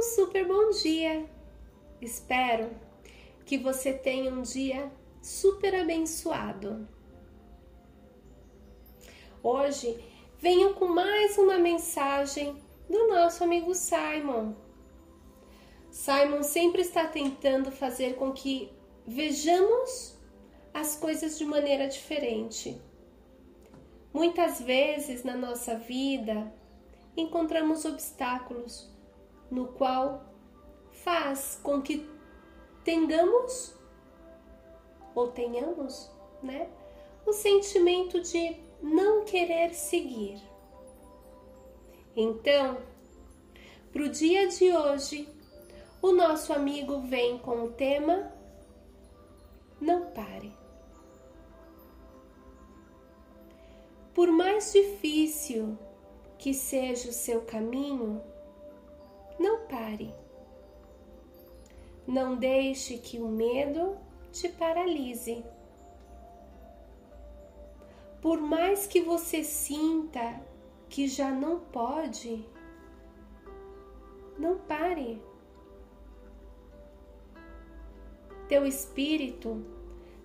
um super bom dia. Espero que você tenha um dia super abençoado. Hoje venho com mais uma mensagem do nosso amigo Simon. Simon sempre está tentando fazer com que vejamos as coisas de maneira diferente. Muitas vezes na nossa vida encontramos obstáculos no qual faz com que tenhamos ou tenhamos, né, o sentimento de não querer seguir. Então, para o dia de hoje, o nosso amigo vem com o tema Não pare. Por mais difícil que seja o seu caminho, não pare. Não deixe que o medo te paralise. Por mais que você sinta que já não pode, não pare. Teu espírito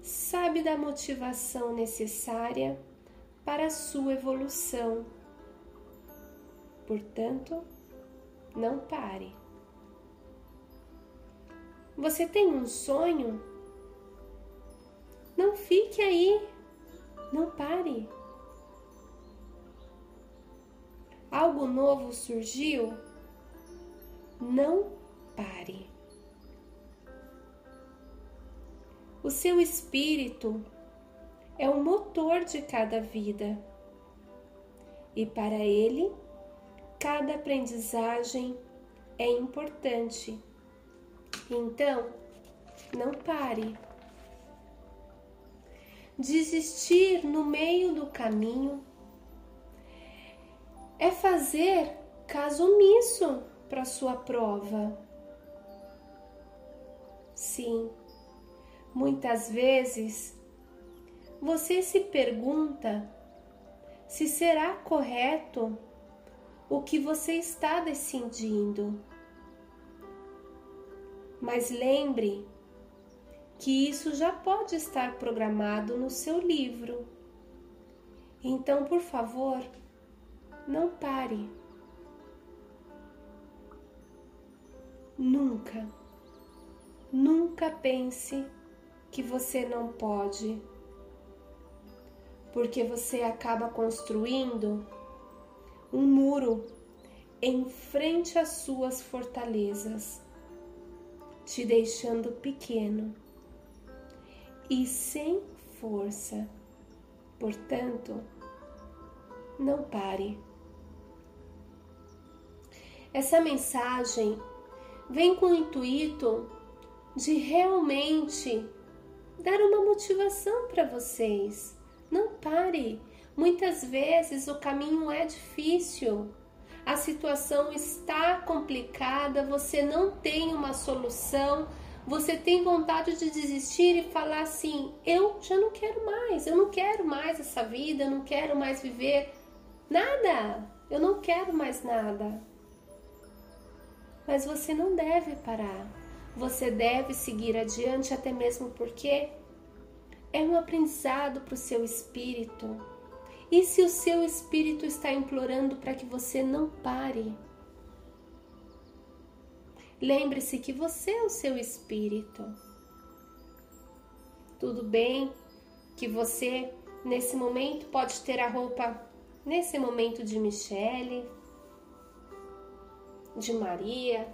sabe da motivação necessária para a sua evolução. Portanto, não pare. Você tem um sonho? Não fique aí, não pare. Algo novo surgiu? Não pare. O seu espírito é o motor de cada vida e para ele cada aprendizagem é importante. Então, não pare. Desistir no meio do caminho é fazer caso omisso para sua prova. Sim, muitas vezes você se pergunta se será correto o que você está decidindo. Mas lembre que isso já pode estar programado no seu livro. Então, por favor, não pare. Nunca, nunca pense que você não pode, porque você acaba construindo um muro em frente às suas fortalezas, te deixando pequeno e sem força. Portanto, não pare. Essa mensagem vem com o intuito de realmente dar uma motivação para vocês. Não pare Muitas vezes o caminho é difícil, a situação está complicada, você não tem uma solução, você tem vontade de desistir e falar assim: eu já não quero mais, eu não quero mais essa vida, eu não quero mais viver nada, eu não quero mais nada. Mas você não deve parar, você deve seguir adiante, até mesmo porque é um aprendizado para o seu espírito e se o seu espírito está implorando para que você não pare? Lembre-se que você é o seu espírito. Tudo bem que você, nesse momento, pode ter a roupa, nesse momento, de Michele, de Maria,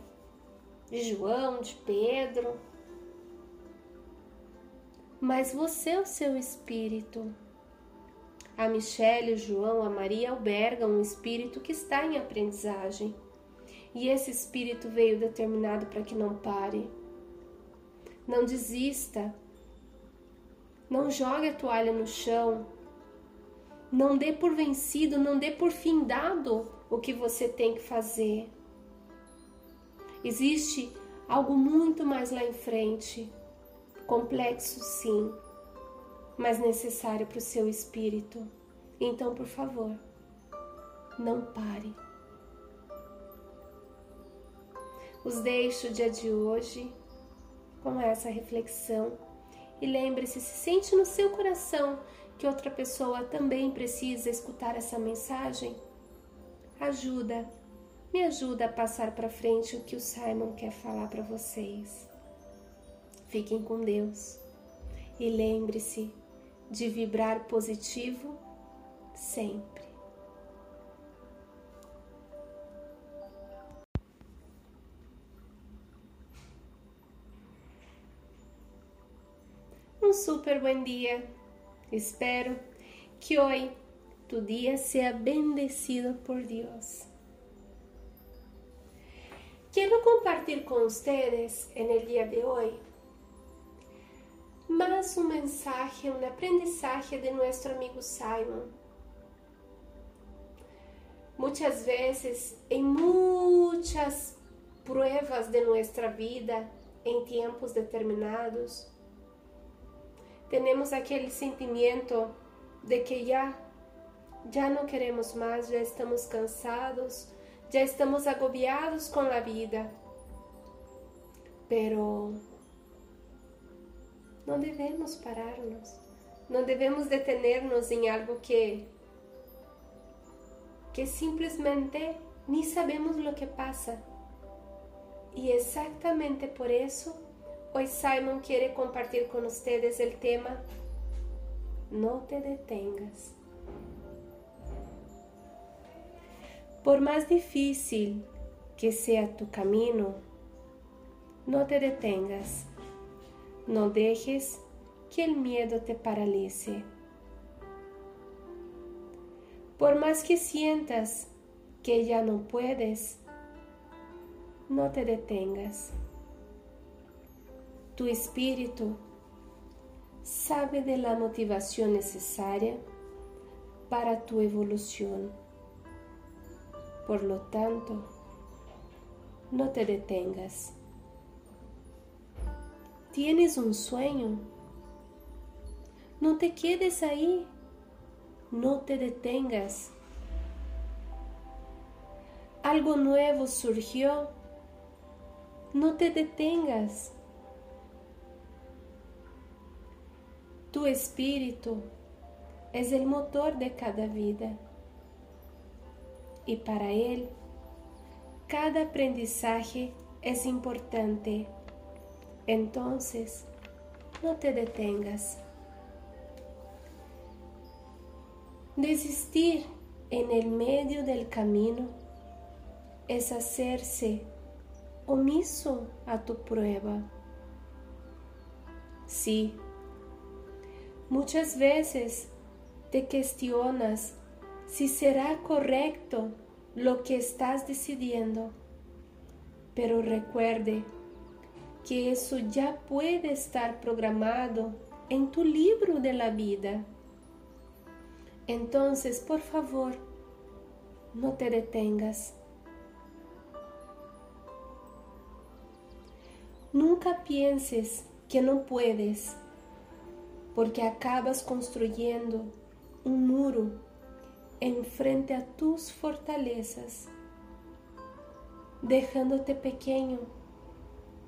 de João, de Pedro. Mas você é o seu espírito. A Michelle, o João, a Maria albergam um espírito que está em aprendizagem. E esse espírito veio determinado para que não pare. Não desista. Não jogue a toalha no chão. Não dê por vencido, não dê por findado o que você tem que fazer. Existe algo muito mais lá em frente. Complexo, sim, mas necessário para o seu espírito. Então, por favor, não pare. Os deixo o dia de hoje com essa reflexão e lembre-se, se sente no seu coração que outra pessoa também precisa escutar essa mensagem, ajuda, me ajuda a passar para frente o que o Simon quer falar para vocês. Fiquem com Deus e lembre-se de vibrar positivo sempre. Um super buen dia. Espero que hoje tu dia seja bendecido por Deus. Quero compartilhar com vocês el día de hoy más un mensaje, un aprendizaje de nuestro amigo Simon. Muchas veces, en muchas pruebas de nuestra vida, en tiempos determinados, tenemos aquele sentimento de que já já não queremos mais, já estamos cansados, já estamos agobiados com a vida. Pero não devemos parar-nos, não devemos detener-nos em algo que que simplesmente nem sabemos o que passa. E exatamente por isso Hoy Simon quiere compartir con ustedes el tema No te detengas. Por más difícil que sea tu camino, no te detengas. No dejes que el miedo te paralice. Por más que sientas que ya no puedes, no te detengas. Tu espírito sabe de la motivación necesaria para tu evolución. Por lo tanto, no te detengas. ¿Tienes un sueño? No te quedes ahí. No te detengas. Algo nuevo surgió. No te detengas. Tu espírito é o motor de cada vida e para ele cada aprendizaje é importante. Então, não te detengas. Desistir en el medio del camino es hacerse omiso a tu prueba. Sí, Muchas veces te cuestionas si será correcto lo que estás decidiendo, pero recuerde que eso ya puede estar programado en tu libro de la vida. Entonces, por favor, no te detengas. Nunca pienses que no puedes porque acabas construyendo un muro en frente a tus fortalezas, dejándote pequeño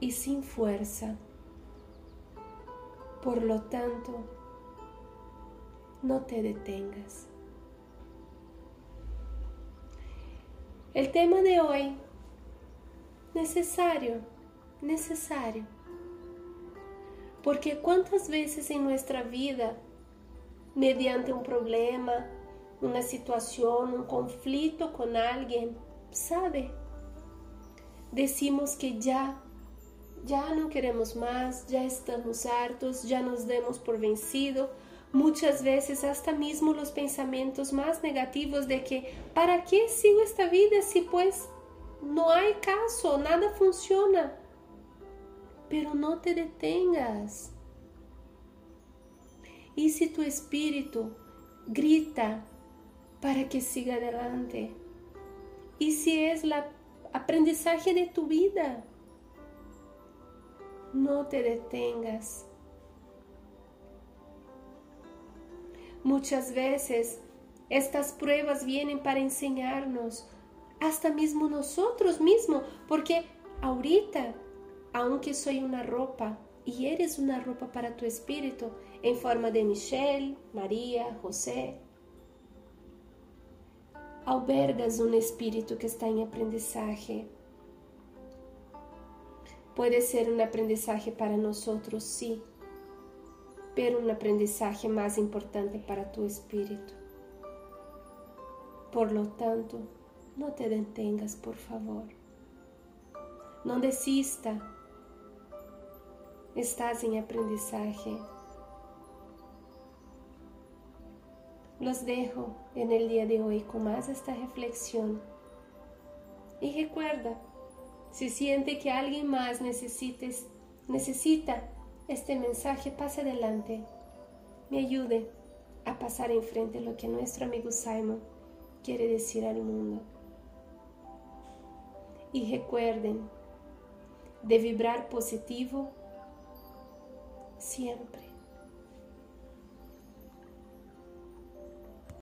y sin fuerza. Por lo tanto, no te detengas. El tema de hoy, necesario, necesario. Porque quantas vezes em nossa vida, mediante um problema, uma situação, um conflito com alguém, sabe? Decimos que já, já não queremos mais, já estamos hartos, já nos demos por vencido. Muitas vezes, hasta mesmo os pensamentos mais negativos de que para que sigo esta vida se pues não há caso, nada funciona pero no te detengas. Y si tu espíritu grita para que siga adelante, y si es el aprendizaje de tu vida, no te detengas. Muchas veces estas pruebas vienen para enseñarnos, hasta mismo nosotros mismos, porque ahorita, aunque soy una ropa y eres una ropa para tu espíritu en forma de Michelle, María, José, albergas un espíritu que está en aprendizaje. Puede ser un aprendizaje para nosotros, sí, pero un aprendizaje más importante para tu espíritu. Por lo tanto, no te detengas, por favor. No desista. Estás en aprendizaje. Los dejo en el día de hoy con más esta reflexión. Y recuerda, si siente que alguien más necesites, necesita este mensaje, pase adelante. Me ayude a pasar enfrente lo que nuestro amigo Simon quiere decir al mundo. Y recuerden de vibrar positivo siempre.